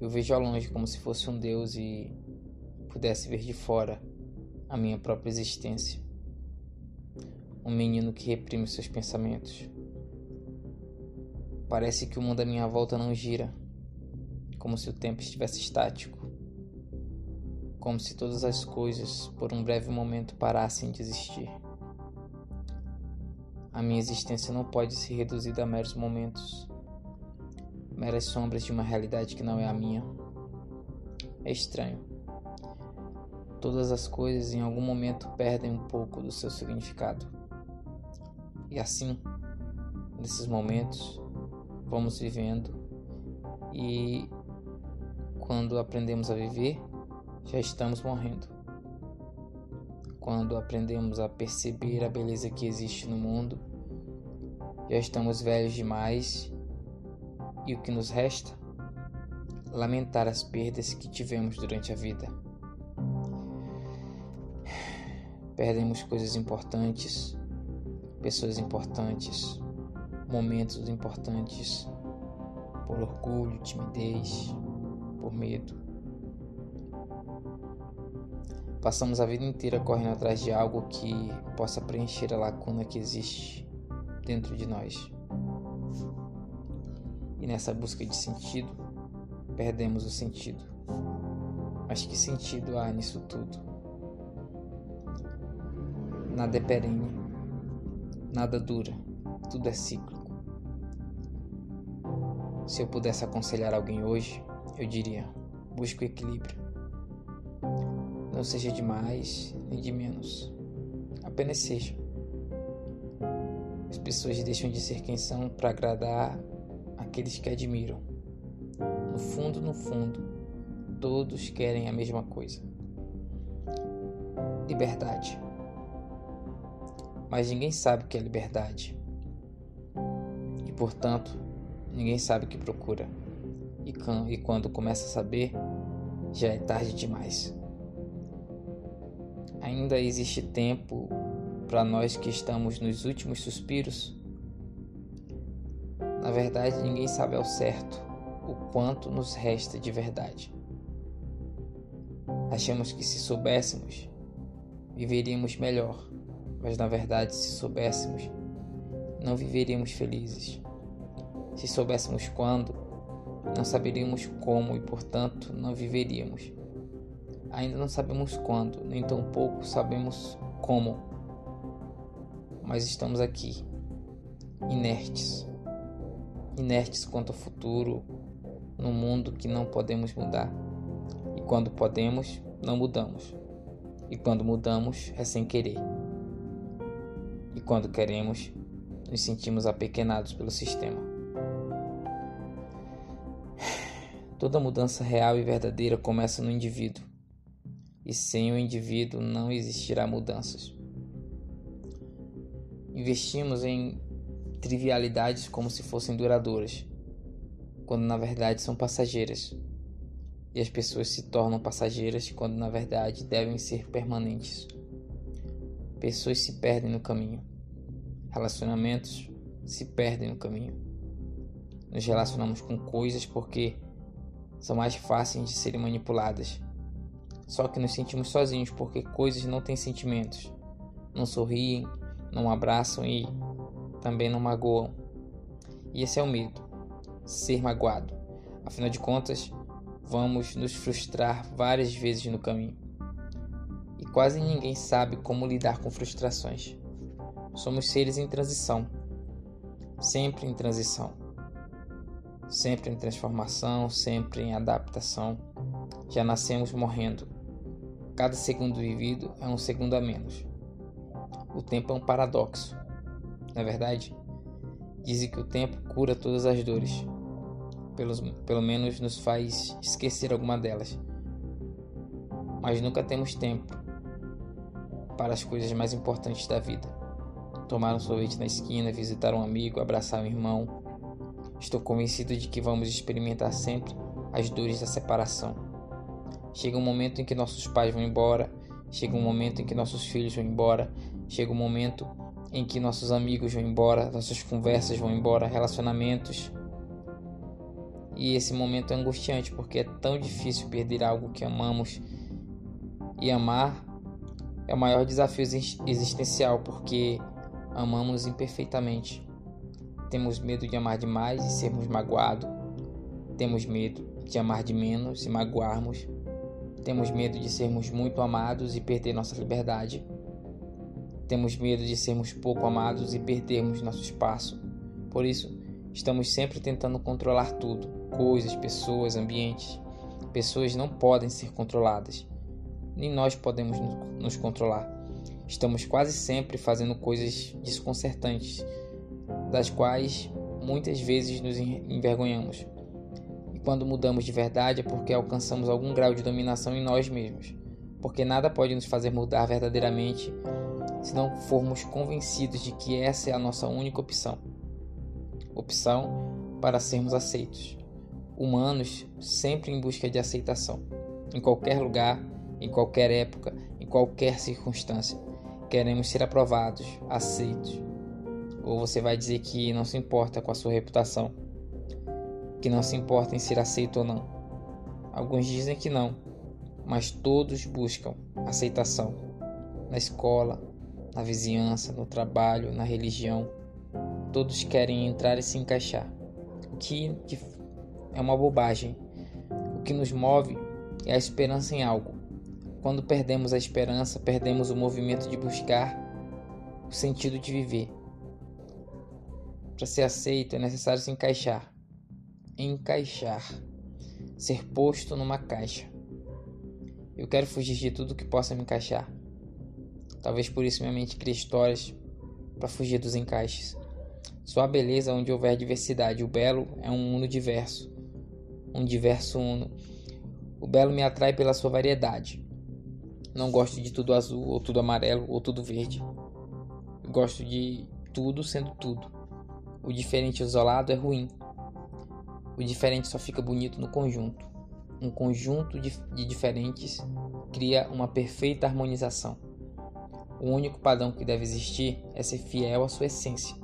Eu vejo ao longe como se fosse um Deus e pudesse ver de fora a minha própria existência. Um menino que reprime seus pensamentos. Parece que o mundo à minha volta não gira, como se o tempo estivesse estático, como se todas as coisas por um breve momento parassem de existir. A minha existência não pode ser reduzida a meros momentos, meras sombras de uma realidade que não é a minha. É estranho todas as coisas em algum momento perdem um pouco do seu significado. E assim, nesses momentos, vamos vivendo e quando aprendemos a viver, já estamos morrendo. Quando aprendemos a perceber a beleza que existe no mundo, já estamos velhos demais e o que nos resta? Lamentar as perdas que tivemos durante a vida. Perdemos coisas importantes, pessoas importantes, momentos importantes por orgulho, timidez, por medo. Passamos a vida inteira correndo atrás de algo que possa preencher a lacuna que existe dentro de nós. E nessa busca de sentido, perdemos o sentido. Mas que sentido há nisso tudo? Nada é perene, nada dura, tudo é cíclico. Se eu pudesse aconselhar alguém hoje, eu diria: busque o equilíbrio. Não seja de mais nem de menos, apenas seja. As pessoas deixam de ser quem são para agradar aqueles que admiram. No fundo, no fundo, todos querem a mesma coisa: liberdade mas ninguém sabe o que é liberdade. E portanto, ninguém sabe o que procura. E quando começa a saber, já é tarde demais. Ainda existe tempo para nós que estamos nos últimos suspiros? Na verdade, ninguém sabe ao certo o quanto nos resta de verdade. Achamos que se soubéssemos, viveríamos melhor mas na verdade, se soubéssemos, não viveríamos felizes. Se soubéssemos quando, não saberíamos como e, portanto, não viveríamos. Ainda não sabemos quando, nem tampouco sabemos como, mas estamos aqui, inertes. Inertes quanto ao futuro, num mundo que não podemos mudar. E quando podemos, não mudamos. E quando mudamos, é sem querer e quando queremos, nos sentimos apequenados pelo sistema. Toda mudança real e verdadeira começa no indivíduo, e sem o indivíduo não existirá mudanças. Investimos em trivialidades como se fossem duradouras, quando na verdade são passageiras. E as pessoas se tornam passageiras quando na verdade devem ser permanentes. Pessoas se perdem no caminho. Relacionamentos se perdem no caminho. Nos relacionamos com coisas porque são mais fáceis de serem manipuladas. Só que nos sentimos sozinhos porque coisas não têm sentimentos. Não sorriem, não abraçam e também não magoam. E esse é o medo, ser magoado. Afinal de contas, vamos nos frustrar várias vezes no caminho e quase ninguém sabe como lidar com frustrações. Somos seres em transição, sempre em transição, sempre em transformação, sempre em adaptação. Já nascemos morrendo. Cada segundo vivido é um segundo a menos. O tempo é um paradoxo. Na verdade, dizem que o tempo cura todas as dores. Pelo, pelo menos nos faz esquecer alguma delas. Mas nunca temos tempo para as coisas mais importantes da vida. Tomar um sorvete na esquina, visitar um amigo, abraçar um irmão. Estou convencido de que vamos experimentar sempre as dores da separação. Chega um momento em que nossos pais vão embora, chega um momento em que nossos filhos vão embora, chega um momento em que nossos amigos vão embora, nossas conversas vão embora, relacionamentos. E esse momento é angustiante porque é tão difícil perder algo que amamos. E amar é o maior desafio existencial porque amamos imperfeitamente. Temos medo de amar demais e sermos magoados. Temos medo de amar de menos e magoarmos. Temos medo de sermos muito amados e perder nossa liberdade. Temos medo de sermos pouco amados e perdermos nosso espaço. Por isso, estamos sempre tentando controlar tudo: coisas, pessoas, ambientes. Pessoas não podem ser controladas, nem nós podemos nos controlar. Estamos quase sempre fazendo coisas desconcertantes, das quais muitas vezes nos envergonhamos. E quando mudamos de verdade é porque alcançamos algum grau de dominação em nós mesmos, porque nada pode nos fazer mudar verdadeiramente se não formos convencidos de que essa é a nossa única opção opção para sermos aceitos. Humanos sempre em busca de aceitação, em qualquer lugar, em qualquer época, em qualquer circunstância. Queremos ser aprovados, aceitos. Ou você vai dizer que não se importa com a sua reputação, que não se importa em ser aceito ou não. Alguns dizem que não, mas todos buscam aceitação na escola, na vizinhança, no trabalho, na religião. Todos querem entrar e se encaixar, o que é uma bobagem. O que nos move é a esperança em algo. Quando perdemos a esperança, perdemos o movimento de buscar o sentido de viver. Para ser aceito é necessário se encaixar. Encaixar. Ser posto numa caixa. Eu quero fugir de tudo que possa me encaixar. Talvez por isso minha mente cria histórias para fugir dos encaixes. Só a beleza onde houver diversidade. O belo é um mundo diverso. Um diverso uno. O belo me atrai pela sua variedade. Não gosto de tudo azul, ou tudo amarelo, ou tudo verde. Gosto de tudo sendo tudo. O diferente isolado é ruim. O diferente só fica bonito no conjunto. Um conjunto de diferentes cria uma perfeita harmonização. O único padrão que deve existir é ser fiel à sua essência.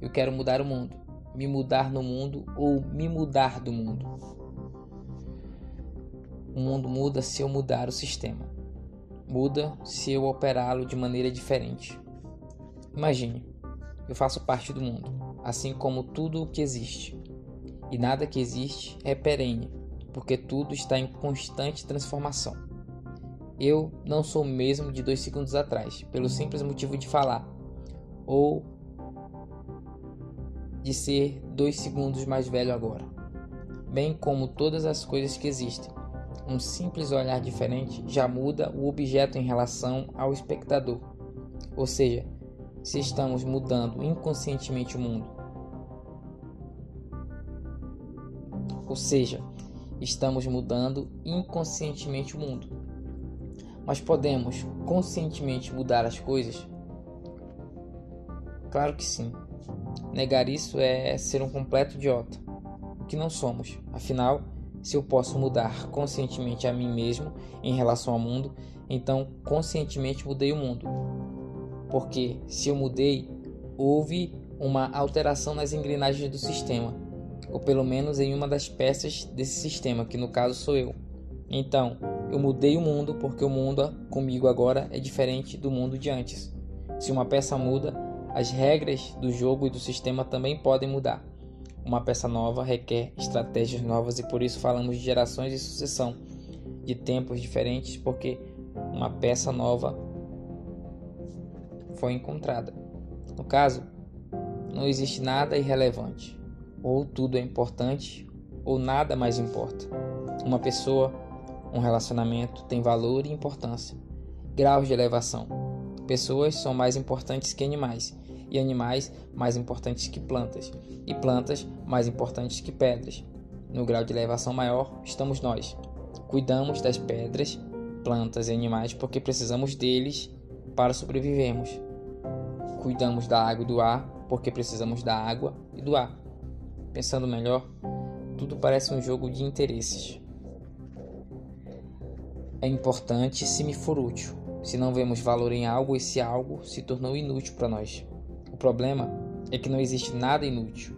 Eu quero mudar o mundo, me mudar no mundo ou me mudar do mundo. O mundo muda se eu mudar o sistema. Muda se eu operá-lo de maneira diferente. Imagine, eu faço parte do mundo, assim como tudo o que existe. E nada que existe é perene, porque tudo está em constante transformação. Eu não sou o mesmo de dois segundos atrás, pelo simples motivo de falar, ou de ser dois segundos mais velho agora, bem como todas as coisas que existem. Um simples olhar diferente já muda o objeto em relação ao espectador, ou seja, se estamos mudando inconscientemente o mundo. Ou seja, estamos mudando inconscientemente o mundo. Mas podemos conscientemente mudar as coisas? Claro que sim. Negar isso é ser um completo idiota, o que não somos. Afinal, se eu posso mudar conscientemente a mim mesmo em relação ao mundo, então conscientemente mudei o mundo. Porque se eu mudei, houve uma alteração nas engrenagens do sistema, ou pelo menos em uma das peças desse sistema, que no caso sou eu. Então, eu mudei o mundo porque o mundo comigo agora é diferente do mundo de antes. Se uma peça muda, as regras do jogo e do sistema também podem mudar. Uma peça nova requer estratégias novas e por isso falamos de gerações e sucessão, de tempos diferentes, porque uma peça nova foi encontrada. No caso, não existe nada irrelevante. Ou tudo é importante, ou nada mais importa. Uma pessoa, um relacionamento tem valor e importância, graus de elevação. Pessoas são mais importantes que animais e animais mais importantes que plantas, e plantas mais importantes que pedras. No grau de elevação maior estamos nós. Cuidamos das pedras, plantas e animais porque precisamos deles para sobrevivermos. Cuidamos da água e do ar porque precisamos da água e do ar. Pensando melhor, tudo parece um jogo de interesses. É importante se me for útil. Se não vemos valor em algo, esse algo se tornou inútil para nós. O problema é que não existe nada inútil.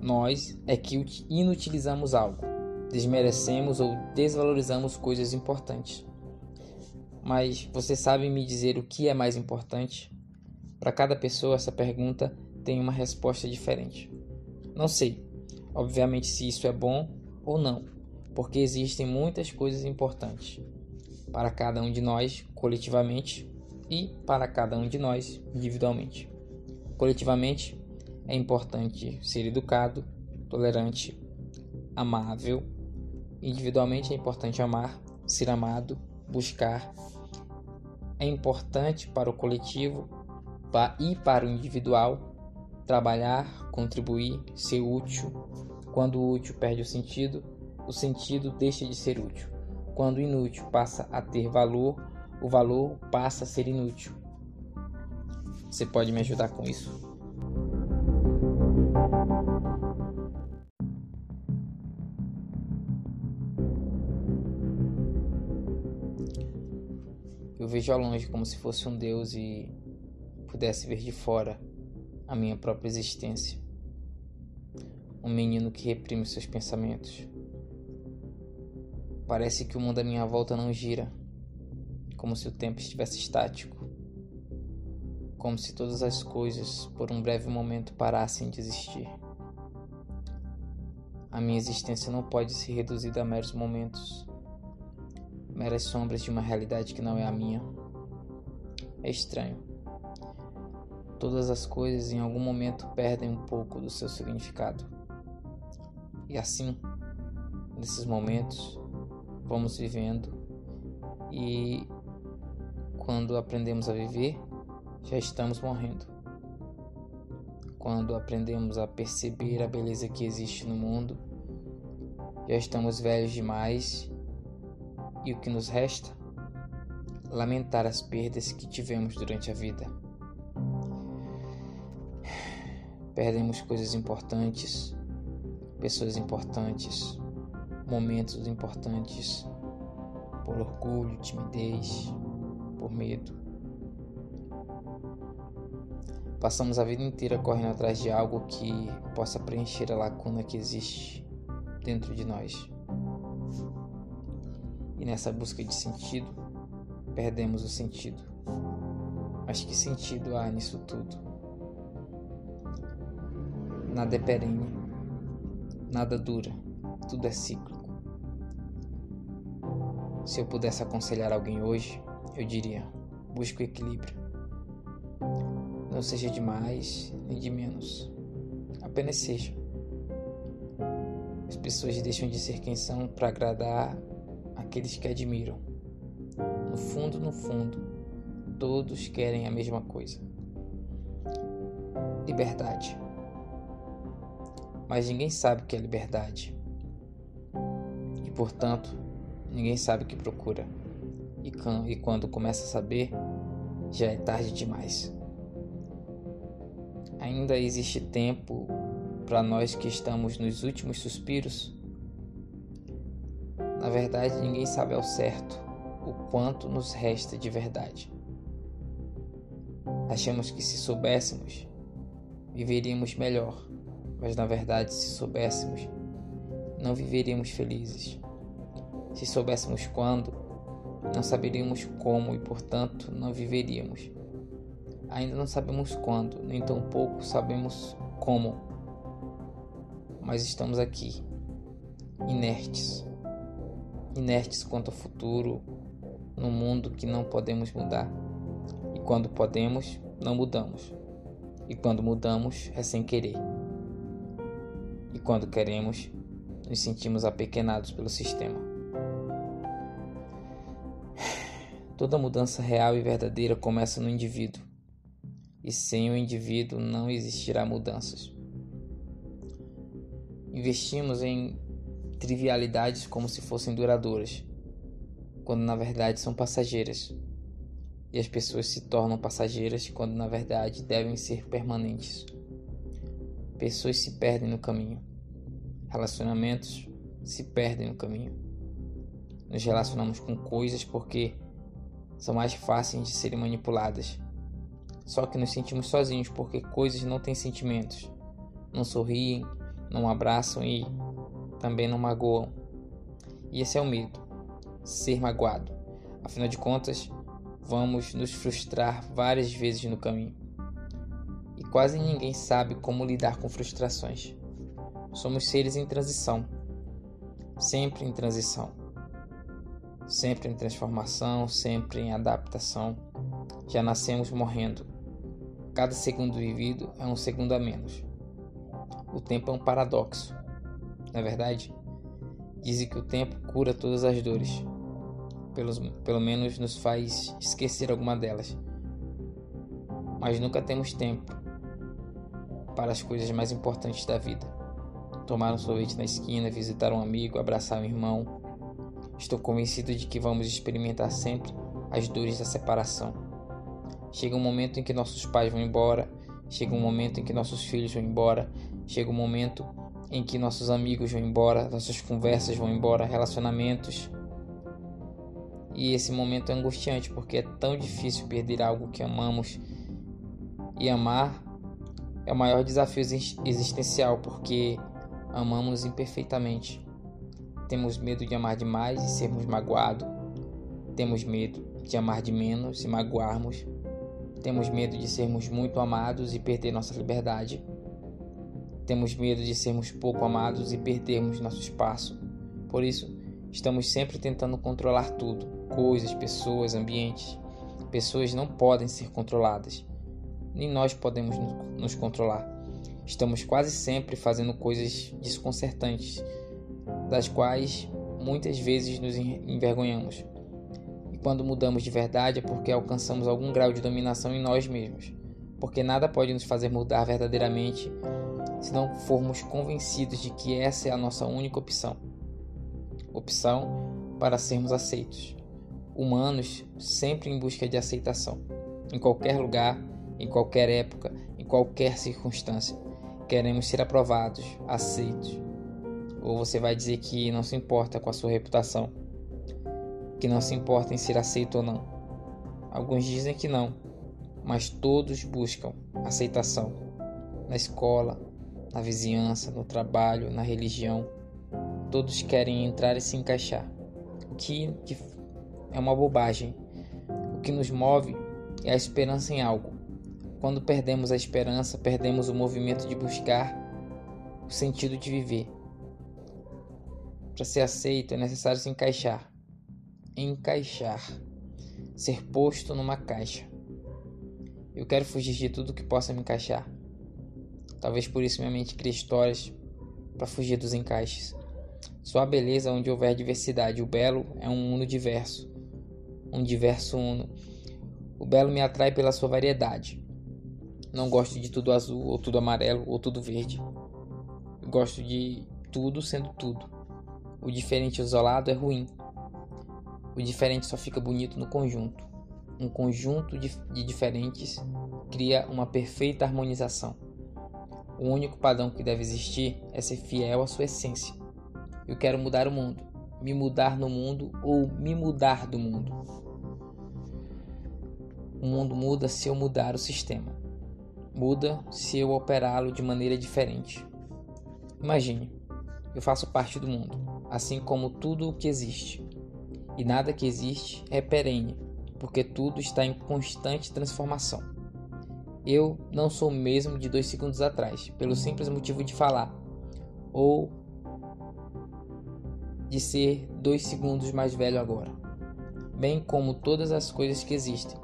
nós é que inutilizamos algo, desmerecemos ou desvalorizamos coisas importantes. Mas você sabe me dizer o que é mais importante? Para cada pessoa, essa pergunta tem uma resposta diferente. Não sei, obviamente, se isso é bom ou não, porque existem muitas coisas importantes para cada um de nós coletivamente e para cada um de nós individualmente. Coletivamente, é importante ser educado, tolerante, amável. Individualmente, é importante amar, ser amado, buscar. É importante para o coletivo e para o individual trabalhar, contribuir, ser útil. Quando o útil perde o sentido, o sentido deixa de ser útil. Quando inútil passa a ter valor, o valor passa a ser inútil. Você pode me ajudar com isso? Eu vejo ao longe como se fosse um Deus e pudesse ver de fora a minha própria existência. Um menino que reprime seus pensamentos. Parece que o mundo à minha volta não gira, como se o tempo estivesse estático, como se todas as coisas por um breve momento parassem de existir. A minha existência não pode ser reduzida a meros momentos, meras sombras de uma realidade que não é a minha. É estranho. Todas as coisas em algum momento perdem um pouco do seu significado. E assim, nesses momentos, vamos vivendo e quando aprendemos a viver, já estamos morrendo. Quando aprendemos a perceber a beleza que existe no mundo, já estamos velhos demais e o que nos resta? Lamentar as perdas que tivemos durante a vida. Perdemos coisas importantes, pessoas importantes, momentos importantes por orgulho, timidez, por medo. Passamos a vida inteira correndo atrás de algo que possa preencher a lacuna que existe dentro de nós. E nessa busca de sentido, perdemos o sentido. Mas que sentido há nisso tudo? Nada é perene, nada dura tudo é cíclico. Se eu pudesse aconselhar alguém hoje, eu diria: busque o equilíbrio. Não seja de mais nem de menos, apenas seja. As pessoas deixam de ser quem são para agradar aqueles que admiram. No fundo, no fundo, todos querem a mesma coisa: liberdade. Mas ninguém sabe o que é liberdade e, portanto, ninguém sabe o que procura. E, e quando começa a saber, já é tarde demais. Ainda existe tempo para nós que estamos nos últimos suspiros? Na verdade, ninguém sabe ao certo o quanto nos resta de verdade. Achamos que se soubéssemos, viveríamos melhor, mas na verdade, se soubéssemos, não viveríamos felizes. Se soubéssemos quando, não saberíamos como e, portanto, não viveríamos. Ainda não sabemos quando, nem tampouco sabemos como. Mas estamos aqui, inertes. Inertes quanto ao futuro, num mundo que não podemos mudar. E quando podemos, não mudamos. E quando mudamos, é sem querer. E quando queremos, nos sentimos apequenados pelo sistema. Toda mudança real e verdadeira começa no indivíduo, e sem o indivíduo não existirá mudanças. Investimos em trivialidades como se fossem duradouras, quando na verdade são passageiras. E as pessoas se tornam passageiras quando na verdade devem ser permanentes. Pessoas se perdem no caminho Relacionamentos se perdem no caminho. Nos relacionamos com coisas porque são mais fáceis de serem manipuladas. Só que nos sentimos sozinhos porque coisas não têm sentimentos, não sorriem não abraçam e também não magoam. E esse é o medo, ser magoado. Afinal de contas, vamos nos frustrar várias vezes no caminho. E quase ninguém sabe como lidar com frustrações. Somos seres em transição, sempre em transição, sempre em transformação, sempre em adaptação. Já nascemos morrendo. Cada segundo vivido é um segundo a menos. O tempo é um paradoxo. Na é verdade, dizem que o tempo cura todas as dores. Pelo, pelo menos nos faz esquecer alguma delas. Mas nunca temos tempo para as coisas mais importantes da vida. Tomar um sorvete na esquina, visitar um amigo, abraçar um irmão. Estou convencido de que vamos experimentar sempre as dores da separação. Chega um momento em que nossos pais vão embora, chega um momento em que nossos filhos vão embora, chega um momento em que nossos amigos vão embora, nossas conversas vão embora, relacionamentos. E esse momento é angustiante porque é tão difícil perder algo que amamos. E amar é o maior desafio existencial porque amamos imperfeitamente. Temos medo de amar demais e sermos magoados. Temos medo de amar de menos e magoarmos. Temos medo de sermos muito amados e perder nossa liberdade. Temos medo de sermos pouco amados e perdermos nosso espaço. Por isso, estamos sempre tentando controlar tudo: coisas, pessoas, ambientes. Pessoas não podem ser controladas, nem nós podemos nos controlar. Estamos quase sempre fazendo coisas desconcertantes, das quais muitas vezes nos envergonhamos. E quando mudamos de verdade é porque alcançamos algum grau de dominação em nós mesmos, porque nada pode nos fazer mudar verdadeiramente se não formos convencidos de que essa é a nossa única opção opção para sermos aceitos. Humanos sempre em busca de aceitação, em qualquer lugar, em qualquer época, em qualquer circunstância. Queremos ser aprovados, aceitos. Ou você vai dizer que não se importa com a sua reputação, que não se importa em ser aceito ou não. Alguns dizem que não, mas todos buscam aceitação na escola, na vizinhança, no trabalho, na religião. Todos querem entrar e se encaixar, o que é uma bobagem. O que nos move é a esperança em algo. Quando perdemos a esperança, perdemos o movimento de buscar o sentido de viver. Para ser aceito é necessário se encaixar. Encaixar. Ser posto numa caixa. Eu quero fugir de tudo que possa me encaixar. Talvez por isso minha mente cria histórias para fugir dos encaixes. Só a beleza onde houver diversidade. O belo é um mundo diverso. Um diverso uno. O belo me atrai pela sua variedade. Não gosto de tudo azul, ou tudo amarelo, ou tudo verde. gosto de tudo sendo tudo. O diferente isolado é ruim. O diferente só fica bonito no conjunto. Um conjunto de, de diferentes cria uma perfeita harmonização. O único padrão que deve existir é ser fiel à sua essência. Eu quero mudar o mundo, me mudar no mundo ou me mudar do mundo. O mundo muda se eu mudar o sistema. Muda se eu operá-lo de maneira diferente. Imagine, eu faço parte do mundo, assim como tudo o que existe. E nada que existe é perene, porque tudo está em constante transformação. Eu não sou o mesmo de dois segundos atrás, pelo simples motivo de falar, ou de ser dois segundos mais velho agora. Bem como todas as coisas que existem.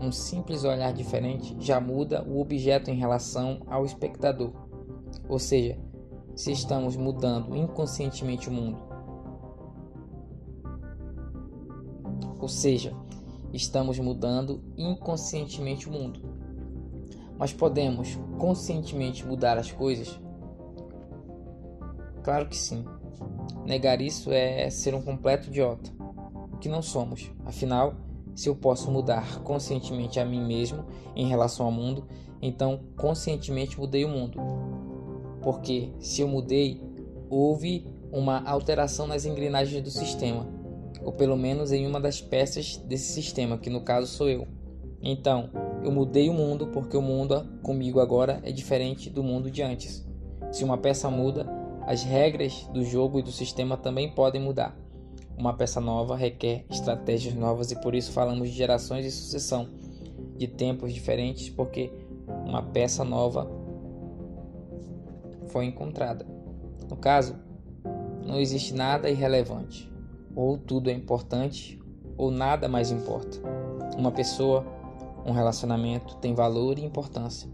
Um simples olhar diferente já muda o objeto em relação ao espectador. Ou seja, se estamos mudando inconscientemente o mundo. Ou seja, estamos mudando inconscientemente o mundo. Mas podemos conscientemente mudar as coisas? Claro que sim. Negar isso é ser um completo idiota, o que não somos. Afinal, se eu posso mudar conscientemente a mim mesmo em relação ao mundo, então conscientemente mudei o mundo. Porque se eu mudei, houve uma alteração nas engrenagens do sistema, ou pelo menos em uma das peças desse sistema, que no caso sou eu. Então, eu mudei o mundo porque o mundo comigo agora é diferente do mundo de antes. Se uma peça muda, as regras do jogo e do sistema também podem mudar. Uma peça nova requer estratégias novas e por isso falamos de gerações e sucessão, de tempos diferentes, porque uma peça nova foi encontrada. No caso, não existe nada irrelevante. Ou tudo é importante, ou nada mais importa. Uma pessoa, um relacionamento tem valor e importância,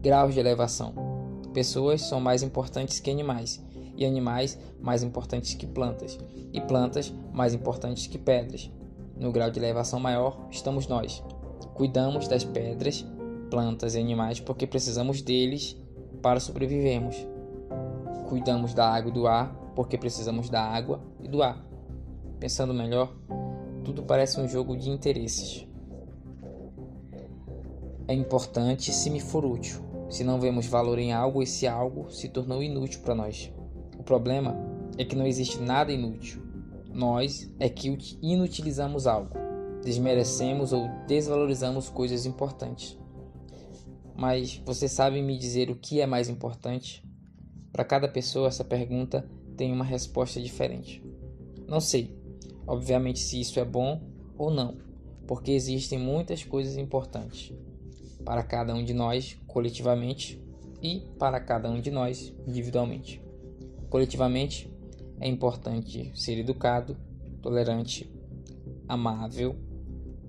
graus de elevação. Pessoas são mais importantes que animais, e animais mais importantes que plantas, e plantas mais importantes que pedras. No grau de elevação maior estamos nós. Cuidamos das pedras, plantas e animais porque precisamos deles para sobrevivermos. Cuidamos da água e do ar porque precisamos da água e do ar. Pensando melhor, tudo parece um jogo de interesses. É importante se me for útil. Se não vemos valor em algo, esse algo se tornou inútil para nós. O problema é que não existe nada inútil. Nós é que inutilizamos algo, desmerecemos ou desvalorizamos coisas importantes. Mas você sabe me dizer o que é mais importante? Para cada pessoa, essa pergunta tem uma resposta diferente. Não sei, obviamente, se isso é bom ou não, porque existem muitas coisas importantes para cada um de nós coletivamente e para cada um de nós individualmente. Coletivamente, é importante ser educado, tolerante, amável.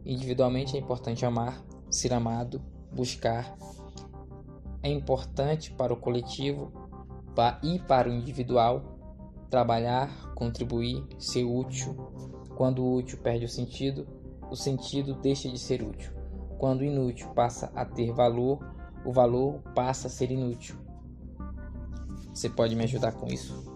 Individualmente, é importante amar, ser amado, buscar. É importante para o coletivo e para o individual trabalhar, contribuir, ser útil. Quando o útil perde o sentido, o sentido deixa de ser útil. Quando o inútil passa a ter valor, o valor passa a ser inútil. Você pode me ajudar com isso?